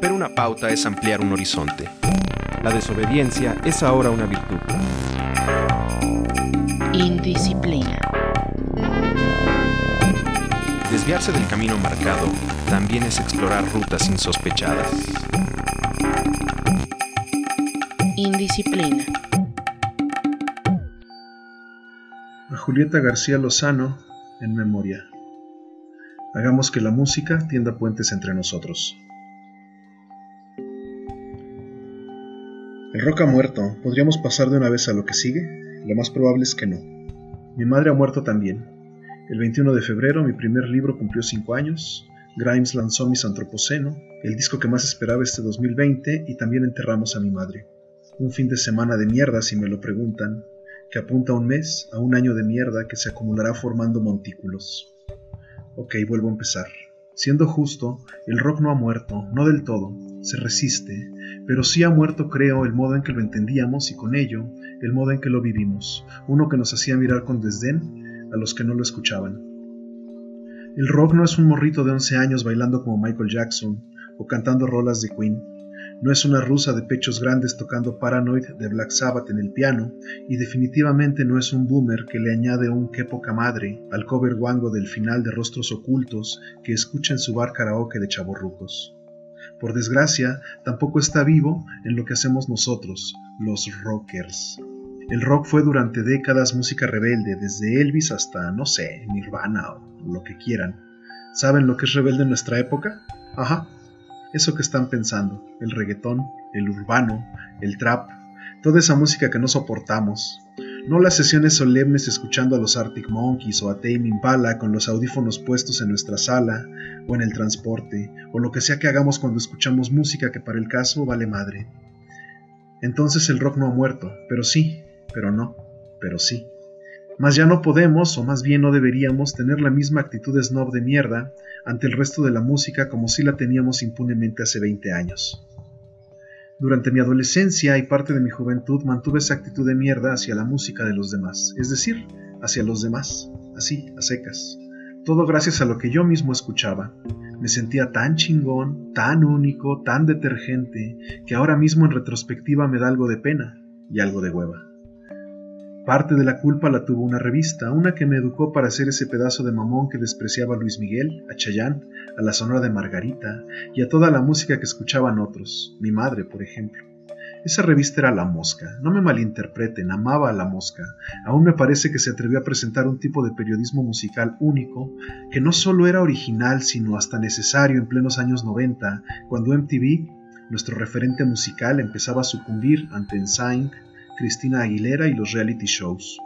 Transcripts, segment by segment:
Romper una pauta es ampliar un horizonte. La desobediencia es ahora una virtud. Indisciplina. Desviarse del camino marcado también es explorar rutas insospechadas. Indisciplina. A Julieta García Lozano en memoria. Hagamos que la música tienda puentes entre nosotros. El rock ha muerto. ¿Podríamos pasar de una vez a lo que sigue? Lo más probable es que no. Mi madre ha muerto también. El 21 de febrero mi primer libro cumplió 5 años. Grimes lanzó Mis Antropoceno, el disco que más esperaba este 2020, y también enterramos a mi madre. Un fin de semana de mierda, si me lo preguntan, que apunta a un mes, a un año de mierda que se acumulará formando montículos. Ok, vuelvo a empezar. Siendo justo, el rock no ha muerto, no del todo, se resiste, pero sí ha muerto, creo, el modo en que lo entendíamos y con ello, el modo en que lo vivimos, uno que nos hacía mirar con desdén a los que no lo escuchaban. El rock no es un morrito de 11 años bailando como Michael Jackson o cantando rolas de Queen. No es una rusa de pechos grandes tocando Paranoid de Black Sabbath en el piano, y definitivamente no es un boomer que le añade un qué poca madre al cover guango del final de Rostros Ocultos que escucha en su bar karaoke de chaborrucos. Por desgracia, tampoco está vivo en lo que hacemos nosotros, los rockers. El rock fue durante décadas música rebelde, desde Elvis hasta, no sé, Nirvana o lo que quieran. ¿Saben lo que es rebelde en nuestra época? Ajá, eso que están pensando, el reggaetón, el urbano, el trap, toda esa música que no soportamos. No las sesiones solemnes escuchando a los Arctic Monkeys o a Tame Impala con los audífonos puestos en nuestra sala o en el transporte, o lo que sea que hagamos cuando escuchamos música que para el caso vale madre. Entonces el rock no ha muerto, pero sí, pero no, pero sí. Mas ya no podemos, o más bien no deberíamos, tener la misma actitud snob de mierda ante el resto de la música como si la teníamos impunemente hace 20 años. Durante mi adolescencia y parte de mi juventud mantuve esa actitud de mierda hacia la música de los demás, es decir, hacia los demás, así, a secas. Todo gracias a lo que yo mismo escuchaba. Me sentía tan chingón, tan único, tan detergente, que ahora mismo en retrospectiva me da algo de pena y algo de hueva. Parte de la culpa la tuvo una revista, una que me educó para ser ese pedazo de mamón que despreciaba a Luis Miguel, a Chayán, a la Sonora de Margarita y a toda la música que escuchaban otros, mi madre, por ejemplo. Esa revista era La Mosca, no me malinterpreten, amaba a La Mosca. Aún me parece que se atrevió a presentar un tipo de periodismo musical único, que no solo era original, sino hasta necesario en plenos años 90, cuando MTV, nuestro referente musical, empezaba a sucumbir ante NSYNC, Cristina Aguilera y los reality shows.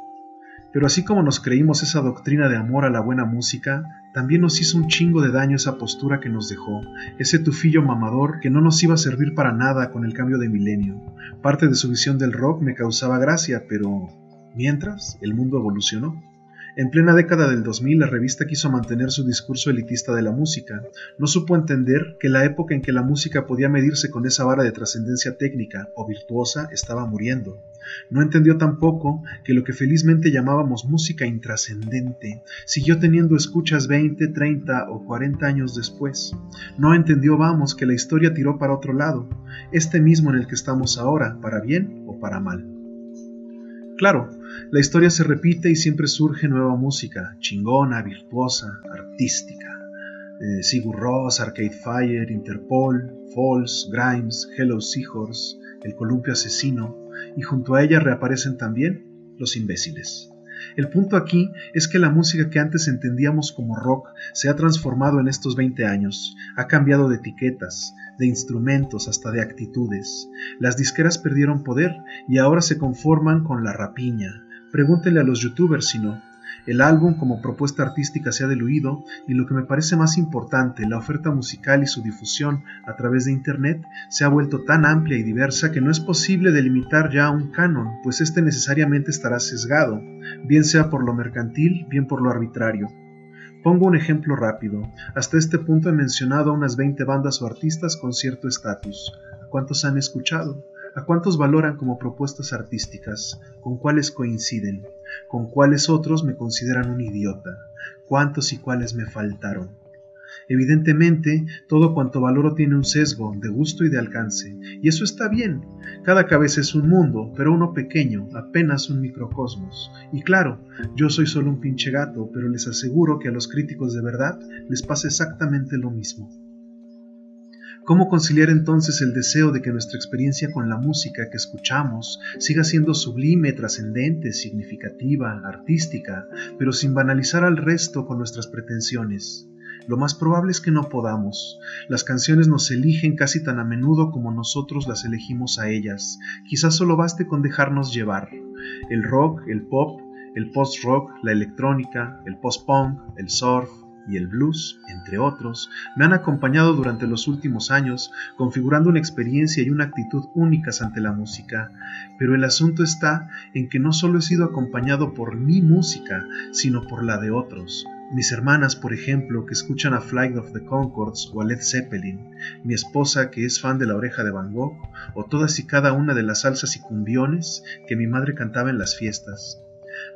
Pero así como nos creímos esa doctrina de amor a la buena música, también nos hizo un chingo de daño esa postura que nos dejó, ese tufillo mamador que no nos iba a servir para nada con el cambio de milenio. Parte de su visión del rock me causaba gracia, pero mientras el mundo evolucionó. En plena década del 2000 la revista quiso mantener su discurso elitista de la música. No supo entender que la época en que la música podía medirse con esa vara de trascendencia técnica o virtuosa estaba muriendo. No entendió tampoco que lo que felizmente llamábamos música intrascendente siguió teniendo escuchas 20, 30 o 40 años después. No entendió, vamos, que la historia tiró para otro lado, este mismo en el que estamos ahora, para bien o para mal. Claro, la historia se repite y siempre surge nueva música, chingona, virtuosa, artística. Eh, Sigur Ross, Arcade Fire, Interpol, Falls, Grimes, Hello Seahorse, El Columpio Asesino, y junto a ella reaparecen también los imbéciles. El punto aquí es que la música que antes entendíamos como rock se ha transformado en estos 20 años, ha cambiado de etiquetas, de instrumentos hasta de actitudes. Las disqueras perdieron poder y ahora se conforman con la rapiña. Pregúntenle a los youtubers si no. El álbum como propuesta artística se ha diluido y lo que me parece más importante, la oferta musical y su difusión a través de Internet se ha vuelto tan amplia y diversa que no es posible delimitar ya un canon, pues este necesariamente estará sesgado, bien sea por lo mercantil, bien por lo arbitrario. Pongo un ejemplo rápido. Hasta este punto he mencionado a unas 20 bandas o artistas con cierto estatus. ¿A cuántos han escuchado? ¿A cuántos valoran como propuestas artísticas? ¿Con cuáles coinciden? ¿Con cuáles otros me consideran un idiota? ¿Cuántos y cuáles me faltaron? Evidentemente, todo cuanto valoro tiene un sesgo de gusto y de alcance, y eso está bien. Cada cabeza es un mundo, pero uno pequeño, apenas un microcosmos. Y claro, yo soy solo un pinche gato, pero les aseguro que a los críticos de verdad les pasa exactamente lo mismo. ¿Cómo conciliar entonces el deseo de que nuestra experiencia con la música que escuchamos siga siendo sublime, trascendente, significativa, artística, pero sin banalizar al resto con nuestras pretensiones? Lo más probable es que no podamos. Las canciones nos eligen casi tan a menudo como nosotros las elegimos a ellas. Quizás solo baste con dejarnos llevar. El rock, el pop, el post-rock, la electrónica, el post-punk, el surf, y el blues, entre otros, me han acompañado durante los últimos años, configurando una experiencia y una actitud únicas ante la música. Pero el asunto está en que no solo he sido acompañado por mi música, sino por la de otros. Mis hermanas, por ejemplo, que escuchan a Flight of the Concords o a Led Zeppelin, mi esposa, que es fan de La Oreja de Van Gogh, o todas y cada una de las salsas y cumbiones que mi madre cantaba en las fiestas.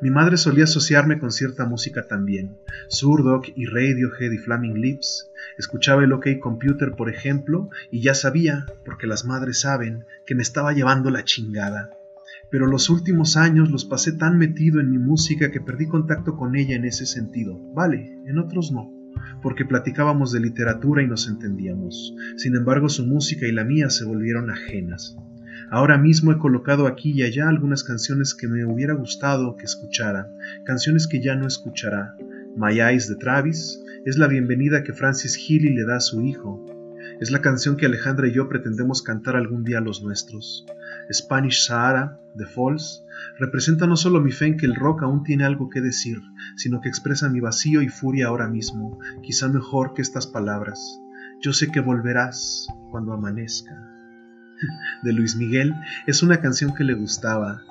Mi madre solía asociarme con cierta música también, Surdoc y Radiohead y Flaming Lips. Escuchaba el OK Computer, por ejemplo, y ya sabía, porque las madres saben, que me estaba llevando la chingada. Pero los últimos años los pasé tan metido en mi música que perdí contacto con ella en ese sentido. Vale, en otros no porque platicábamos de literatura y nos entendíamos. Sin embargo, su música y la mía se volvieron ajenas. Ahora mismo he colocado aquí y allá algunas canciones que me hubiera gustado que escuchara, canciones que ya no escuchará. My Eyes de Travis es la bienvenida que Francis Healy le da a su hijo. Es la canción que Alejandra y yo pretendemos cantar algún día a los nuestros. Spanish Sahara, The Falls, representa no solo mi fe en que el rock aún tiene algo que decir, sino que expresa mi vacío y furia ahora mismo, quizá mejor que estas palabras. Yo sé que volverás cuando amanezca de Luis Miguel es una canción que le gustaba.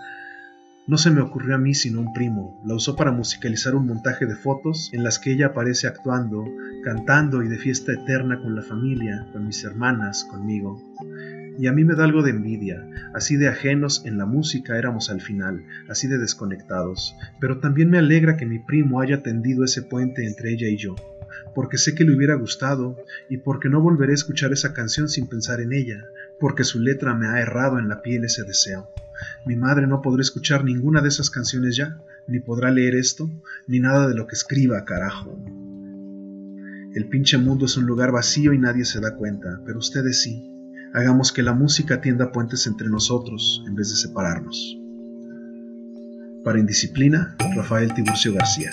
No se me ocurrió a mí sino un primo. La usó para musicalizar un montaje de fotos en las que ella aparece actuando, cantando y de fiesta eterna con la familia, con mis hermanas, conmigo. Y a mí me da algo de envidia, así de ajenos en la música éramos al final, así de desconectados, pero también me alegra que mi primo haya tendido ese puente entre ella y yo, porque sé que le hubiera gustado y porque no volveré a escuchar esa canción sin pensar en ella, porque su letra me ha errado en la piel ese deseo. Mi madre no podrá escuchar ninguna de esas canciones ya, ni podrá leer esto, ni nada de lo que escriba, carajo. El pinche mundo es un lugar vacío y nadie se da cuenta, pero ustedes sí. Hagamos que la música tienda puentes entre nosotros en vez de separarnos. Para Indisciplina, Rafael Tiburcio García.